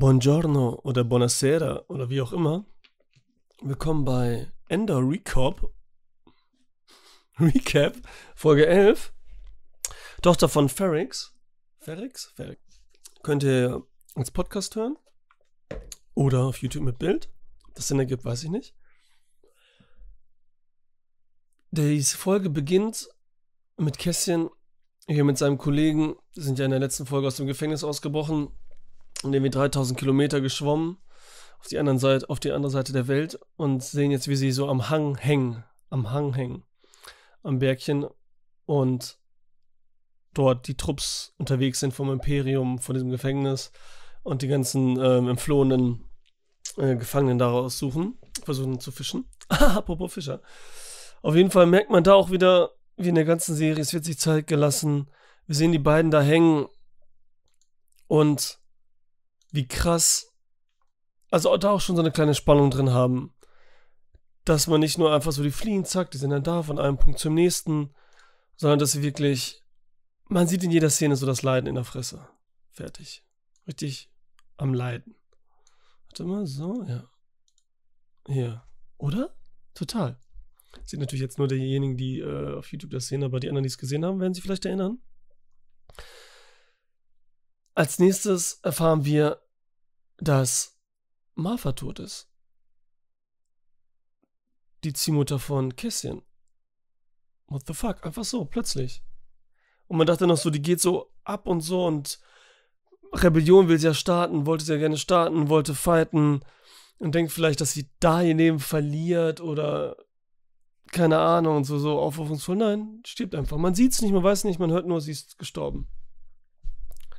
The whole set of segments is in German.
Buongiorno oder Buonasera oder wie auch immer. Willkommen bei Ender Recap. Recap, Folge 11. Tochter von Ferrix. Ferrix? Ferrix. Könnt ihr als Podcast hören. Oder auf YouTube mit Bild. Das Sinn ergibt, weiß ich nicht. Diese Folge beginnt mit Kässchen hier mit seinem Kollegen. Die sind ja in der letzten Folge aus dem Gefängnis ausgebrochen und irgendwie 3000 Kilometer geschwommen auf die, anderen Seite, auf die andere Seite der Welt und sehen jetzt, wie sie so am Hang hängen. Am Hang hängen. Am Bergchen und dort die Trupps unterwegs sind vom Imperium, von diesem Gefängnis und die ganzen ähm, entflohenen äh, Gefangenen daraus suchen, versuchen zu fischen. Apropos Fischer. Auf jeden Fall merkt man da auch wieder, wie in der ganzen Serie, es wird sich Zeit gelassen. Wir sehen die beiden da hängen und wie krass, also da auch schon so eine kleine Spannung drin haben, dass man nicht nur einfach so die fliehen, zack, die sind dann da von einem Punkt zum nächsten, sondern dass sie wirklich, man sieht in jeder Szene so das Leiden in der Fresse. Fertig. Richtig am Leiden. Warte mal, so, ja. Hier. Oder? Total. Sind natürlich jetzt nur diejenigen, die äh, auf YouTube das sehen, aber die anderen, die es gesehen haben, werden sich vielleicht erinnern. Als nächstes erfahren wir, dass Martha tot ist. Die Ziehmutter von Kässchen. What the fuck? Einfach so, plötzlich. Und man dachte noch so, die geht so ab und so und Rebellion will sie ja starten, wollte sie ja gerne starten, wollte fighten und denkt vielleicht, dass sie da ihr Leben verliert oder keine Ahnung und so, so aufrufungsvoll. Nein, stirbt einfach. Man sieht es nicht, man weiß nicht, man hört nur, sie ist gestorben.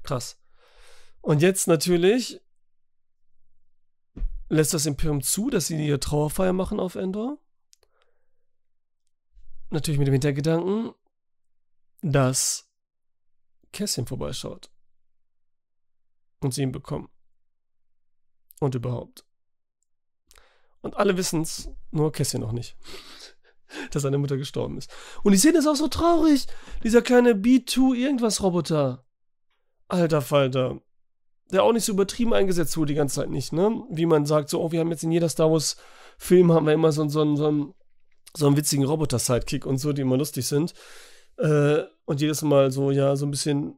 Krass. Und jetzt natürlich lässt das Imperium zu, dass sie ihre Trauerfeier machen auf Endor. Natürlich mit dem Hintergedanken, dass Kässchen vorbeischaut. Und sie ihn bekommen. Und überhaupt. Und alle wissen es, nur Kässchen noch nicht. dass seine Mutter gestorben ist. Und die Szene ist auch so traurig. Dieser kleine B2 irgendwas Roboter. Alter Falter der auch nicht so übertrieben eingesetzt wurde die ganze Zeit nicht, ne? Wie man sagt, so, oh, wir haben jetzt in jeder Star Wars Film haben wir immer so, so, so, so einen witzigen Roboter-Sidekick und so, die immer lustig sind. Äh, und jedes Mal so, ja, so ein bisschen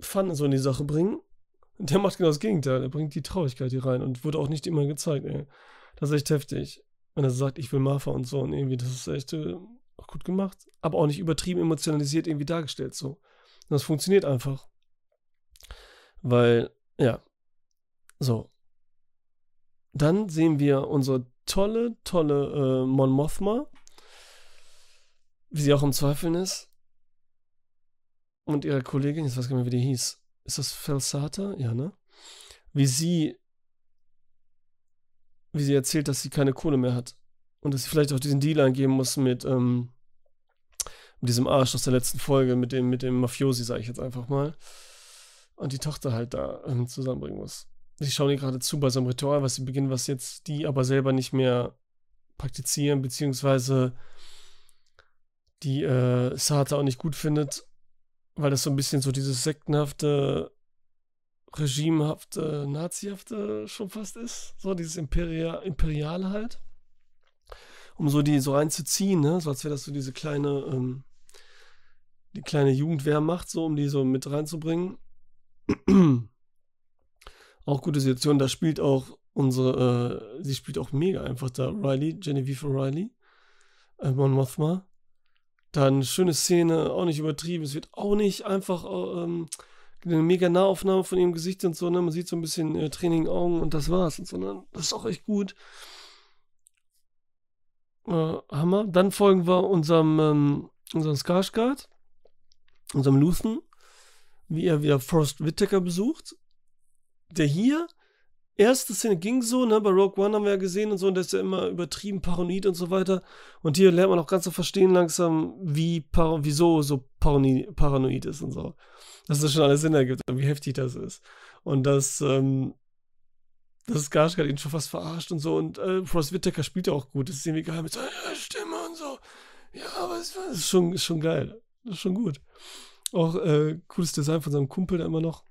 Fun so in die Sache bringen. Und der macht genau das Gegenteil. Der bringt die Traurigkeit hier rein und wurde auch nicht immer gezeigt, ey. Das ist echt heftig. Wenn er sagt, ich will Martha und so und irgendwie, das ist echt äh, auch gut gemacht. Aber auch nicht übertrieben emotionalisiert irgendwie dargestellt, so. Und das funktioniert einfach. Weil ja. So. Dann sehen wir unsere tolle, tolle äh, Mon Mothma. Wie sie auch im Zweifeln ist. Und ihre Kollegin, jetzt weiß ich gar nicht mehr, wie die hieß. Ist das Felsata? Ja, ne? Wie sie, wie sie erzählt, dass sie keine Kohle mehr hat. Und dass sie vielleicht auch diesen Deal eingeben muss mit, ähm, mit diesem Arsch aus der letzten Folge, mit dem, mit dem Mafiosi, sage ich jetzt einfach mal und die Tochter halt da ähm, zusammenbringen muss. Sie schauen ihr gerade zu bei so einem Ritual, was sie beginnen, was jetzt die aber selber nicht mehr praktizieren, beziehungsweise die äh, Sata auch nicht gut findet, weil das so ein bisschen so dieses sektenhafte, regimehafte, nazihafte schon fast ist. So dieses Imperia Imperiale halt. Um so die so reinzuziehen, ne? So als wäre das so diese kleine, ähm, die kleine Jugendwehrmacht, so um die so mit reinzubringen. auch gute Situation. Da spielt auch unsere, äh, sie spielt auch mega einfach da. Riley, Genevieve Riley, äh, Mon Mothma. Dann schöne Szene, auch nicht übertrieben. Es wird auch nicht einfach ähm, eine mega Nahaufnahme von ihrem Gesicht und so. Ne? Man sieht so ein bisschen äh, Training Augen und das war's. Und so, ne? Das ist auch echt gut. Äh, Hammer. Dann folgen wir unserem, ähm, unserem Skarsgård, unserem Luthen wie er wieder Forrest Whitaker besucht. Der hier, erste Szene ging so, ne, bei Rogue One haben wir ja gesehen und so, und der ist ja immer übertrieben paranoid und so weiter. Und hier lernt man auch ganz so verstehen langsam, wie, par wieso so paranoid ist und so. Dass das schon alles Sinn ergibt und wie heftig das ist. Und dass, ähm, dass Skarsgård ihn schon fast verarscht und so. Und äh, Forrest Whitaker spielt ja auch gut. Das ist irgendwie geil mit seiner Stimme und so. Ja, aber es ist schon, ist schon geil. Das ist schon gut. Auch äh, cooles Design von seinem Kumpel da immer noch.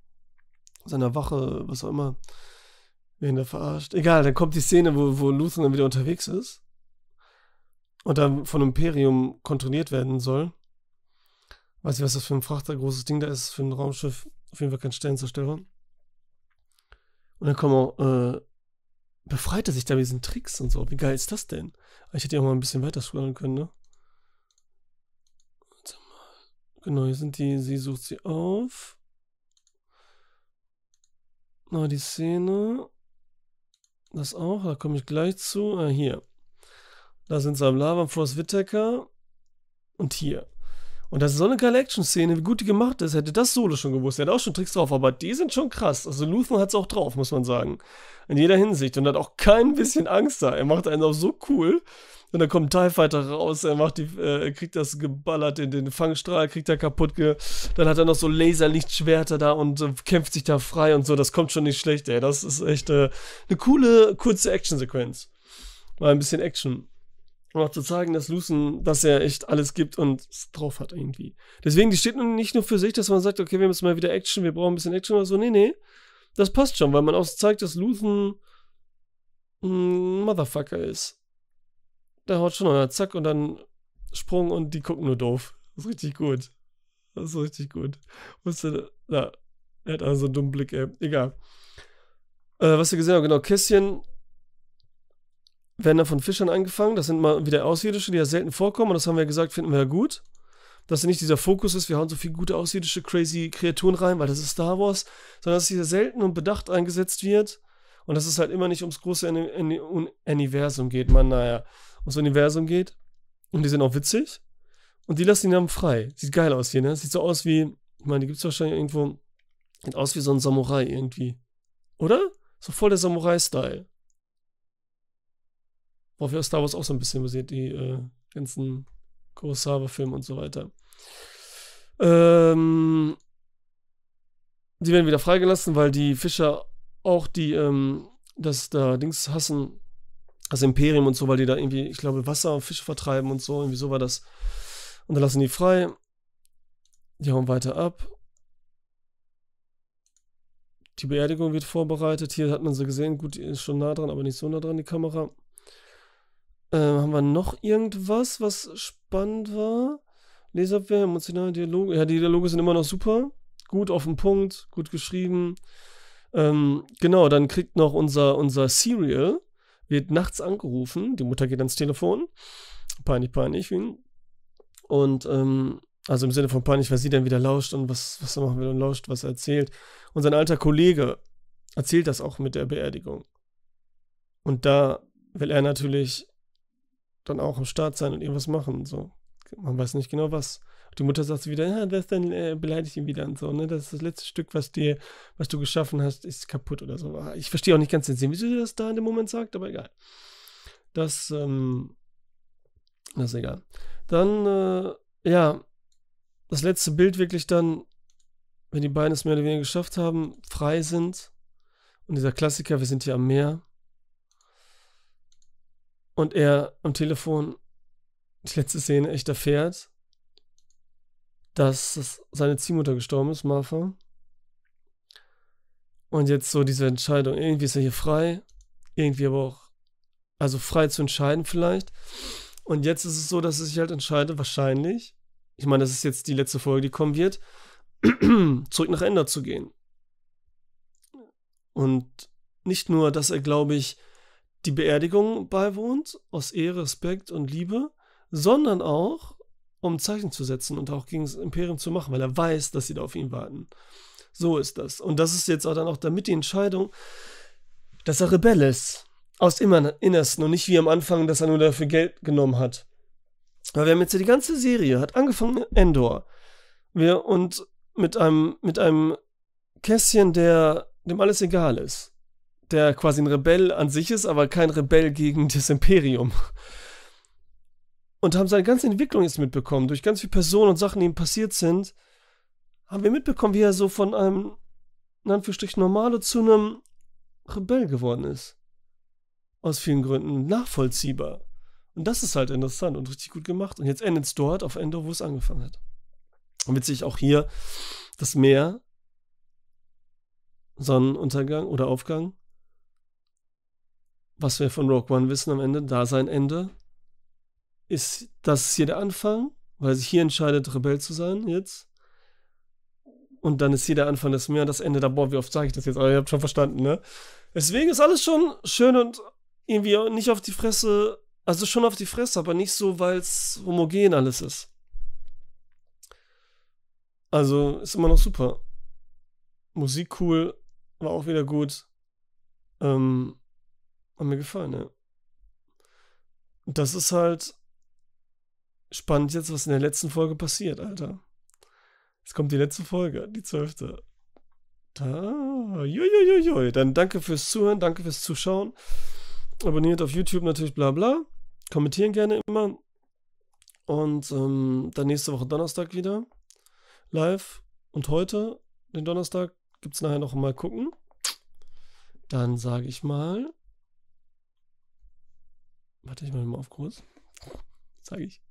Seiner Wache, was auch immer. Wen der verarscht. Egal, dann kommt die Szene, wo, wo Luthen dann wieder unterwegs ist. Und dann von Imperium kontrolliert werden soll. Weiß ich, was das für ein Frachter, großes Ding da ist, für ein Raumschiff. Auf jeden Fall kein Sternzerstörer. Und dann kommen auch, äh, befreit er sich da mit diesen Tricks und so. Wie geil ist das denn? Ich hätte ja auch mal ein bisschen weiter scrollen können, ne? Warte mal. Genau, hier sind die, sie sucht sie auf. Na, die Szene. Das auch, da komme ich gleich zu. Ah, hier. Da sind sie am Labern, Force Whitaker. Und hier. Und das ist so eine geile Action-Szene, wie gut die gemacht ist. Hätte das Solo schon gewusst. Er hat auch schon Tricks drauf, aber die sind schon krass. Also Luthen hat es auch drauf, muss man sagen. In jeder Hinsicht. Und hat auch kein bisschen Angst da. Er macht einen auch so cool. Und dann kommt ein TIE Fighter raus, er macht die, äh, kriegt das geballert in den Fangstrahl, kriegt er kaputt, dann hat er noch so Laserlichtschwerter da und äh, kämpft sich da frei und so, das kommt schon nicht schlecht, ey. Das ist echt äh, eine coole, kurze Action-Sequenz. Mal ein bisschen Action. Um auch zu zeigen, dass Lucen, dass er echt alles gibt und es drauf hat irgendwie. Deswegen, die steht nicht nur für sich, dass man sagt, okay, wir müssen mal wieder Action, wir brauchen ein bisschen Action oder so. Nee, nee. Das passt schon, weil man auch zeigt, dass Luthen ein Motherfucker ist. Der haut schon noch, zack, und dann Sprung und die gucken nur doof. Das ist richtig gut. Das ist richtig gut. Wusste, na, er hat also einen dummen Blick, ey. Egal. Äh, was wir gesehen haben, genau, Kästchen werden dann von Fischern angefangen. Das sind mal wieder Außerirdische, die ja selten vorkommen. Und das haben wir gesagt, finden wir ja gut. Dass nicht dieser Fokus ist, wir hauen so viele gute außerirdische, crazy Kreaturen rein, weil das ist Star Wars, sondern dass dieser selten und bedacht eingesetzt wird. Und dass es halt immer nicht ums große Universum geht, man, naja, ums Universum geht. Und die sind auch witzig. Und die lassen ihn dann frei. Sieht geil aus hier, ne? Sieht so aus wie, ich meine, die gibt es wahrscheinlich irgendwo, sieht aus wie so ein Samurai irgendwie. Oder? So voll der Samurai-Style. Ja Star Wars auch so ein bisschen basiert, die äh, ganzen Kurosawa-Filme und so weiter. Ähm, die werden wieder freigelassen, weil die Fischer auch die, ähm, das da Dings hassen, das Imperium und so, weil die da irgendwie, ich glaube, Wasser und Fische vertreiben und so, irgendwie so war das. Und dann lassen die frei. Die hauen weiter ab. Die Beerdigung wird vorbereitet. Hier hat man sie gesehen. Gut, die ist schon nah dran, aber nicht so nah dran, die Kamera. Äh, haben wir noch irgendwas, was spannend war? Leserabwehr, emotionale Dialoge. Ja, die Dialoge sind immer noch super. Gut auf den Punkt, gut geschrieben. Ähm, genau, dann kriegt noch unser, unser Serial, wird nachts angerufen. Die Mutter geht ans Telefon. Peinlich, peinlich. Und, ähm, also im Sinne von peinlich, weil sie dann wieder lauscht und was, was er machen will und lauscht, was er erzählt. Und sein alter Kollege erzählt das auch mit der Beerdigung. Und da will er natürlich dann auch am Start sein und irgendwas machen. So. Man weiß nicht genau was. Die Mutter sagt wieder, ja, das dann äh, beleidigt ihn wieder und so, ne? Das ist das letzte Stück, was dir, was du geschaffen hast, ist kaputt oder so. Ich verstehe auch nicht ganz den Sinn, wieso sie das da in dem Moment sagt, aber egal. Das, ähm, das ist egal. Dann, äh, ja, das letzte Bild wirklich dann, wenn die beiden es mehr oder weniger geschafft haben, frei sind. Und dieser Klassiker, wir sind hier am Meer und er am Telefon die letzte Szene echt erfährt, dass seine Ziehmutter gestorben ist, Martha. Und jetzt so diese Entscheidung, irgendwie ist er hier frei, irgendwie aber auch, also frei zu entscheiden vielleicht. Und jetzt ist es so, dass er sich halt entscheidet, wahrscheinlich, ich meine, das ist jetzt die letzte Folge, die kommen wird, zurück nach Ender zu gehen. Und nicht nur, dass er, glaube ich, die Beerdigung beiwohnt, aus Ehre, Respekt und Liebe, sondern auch, um Zeichen zu setzen und auch gegen das Imperium zu machen, weil er weiß, dass sie da auf ihn warten. So ist das. Und das ist jetzt auch dann auch damit die Entscheidung, dass er Rebell ist. Aus immer Innersten und nicht wie am Anfang, dass er nur dafür Geld genommen hat. Weil wir haben jetzt ja die ganze Serie, hat angefangen mit Endor. Wir, und mit einem, mit einem Kästchen, der, dem alles egal ist der quasi ein Rebell an sich ist, aber kein Rebell gegen das Imperium. Und haben seine ganze Entwicklung jetzt mitbekommen. Durch ganz viele Personen und Sachen, die ihm passiert sind, haben wir mitbekommen, wie er so von einem, in Anführungsstrichen, Normale zu einem Rebell geworden ist. Aus vielen Gründen nachvollziehbar. Und das ist halt interessant und richtig gut gemacht. Und jetzt endet es dort auf Endor, wo es angefangen hat. Und witzig auch hier das Meer, Sonnenuntergang oder Aufgang, was wir von Rogue One wissen am Ende, da sein Ende, ist das hier der Anfang, weil sich hier entscheidet, Rebell zu sein jetzt. Und dann ist hier der Anfang des Meer, das Ende da, boah, wie oft sage ich das jetzt? Aber ihr habt schon verstanden, ne? Deswegen ist alles schon schön und irgendwie nicht auf die Fresse, also schon auf die Fresse, aber nicht so, weil es homogen alles ist. Also ist immer noch super. Musik cool, war auch wieder gut. Ähm, hat mir gefallen, ja. Das ist halt spannend jetzt, was in der letzten Folge passiert, Alter. Jetzt kommt die letzte Folge, die zwölfte. Da, juiuiui. Dann danke fürs Zuhören, danke fürs Zuschauen. Abonniert auf YouTube natürlich, bla bla. Kommentieren gerne immer. Und ähm, dann nächste Woche Donnerstag wieder. Live. Und heute, den Donnerstag, gibt es nachher noch mal gucken. Dann sage ich mal. Warte, ich mache mal auf groß. Zeige ich.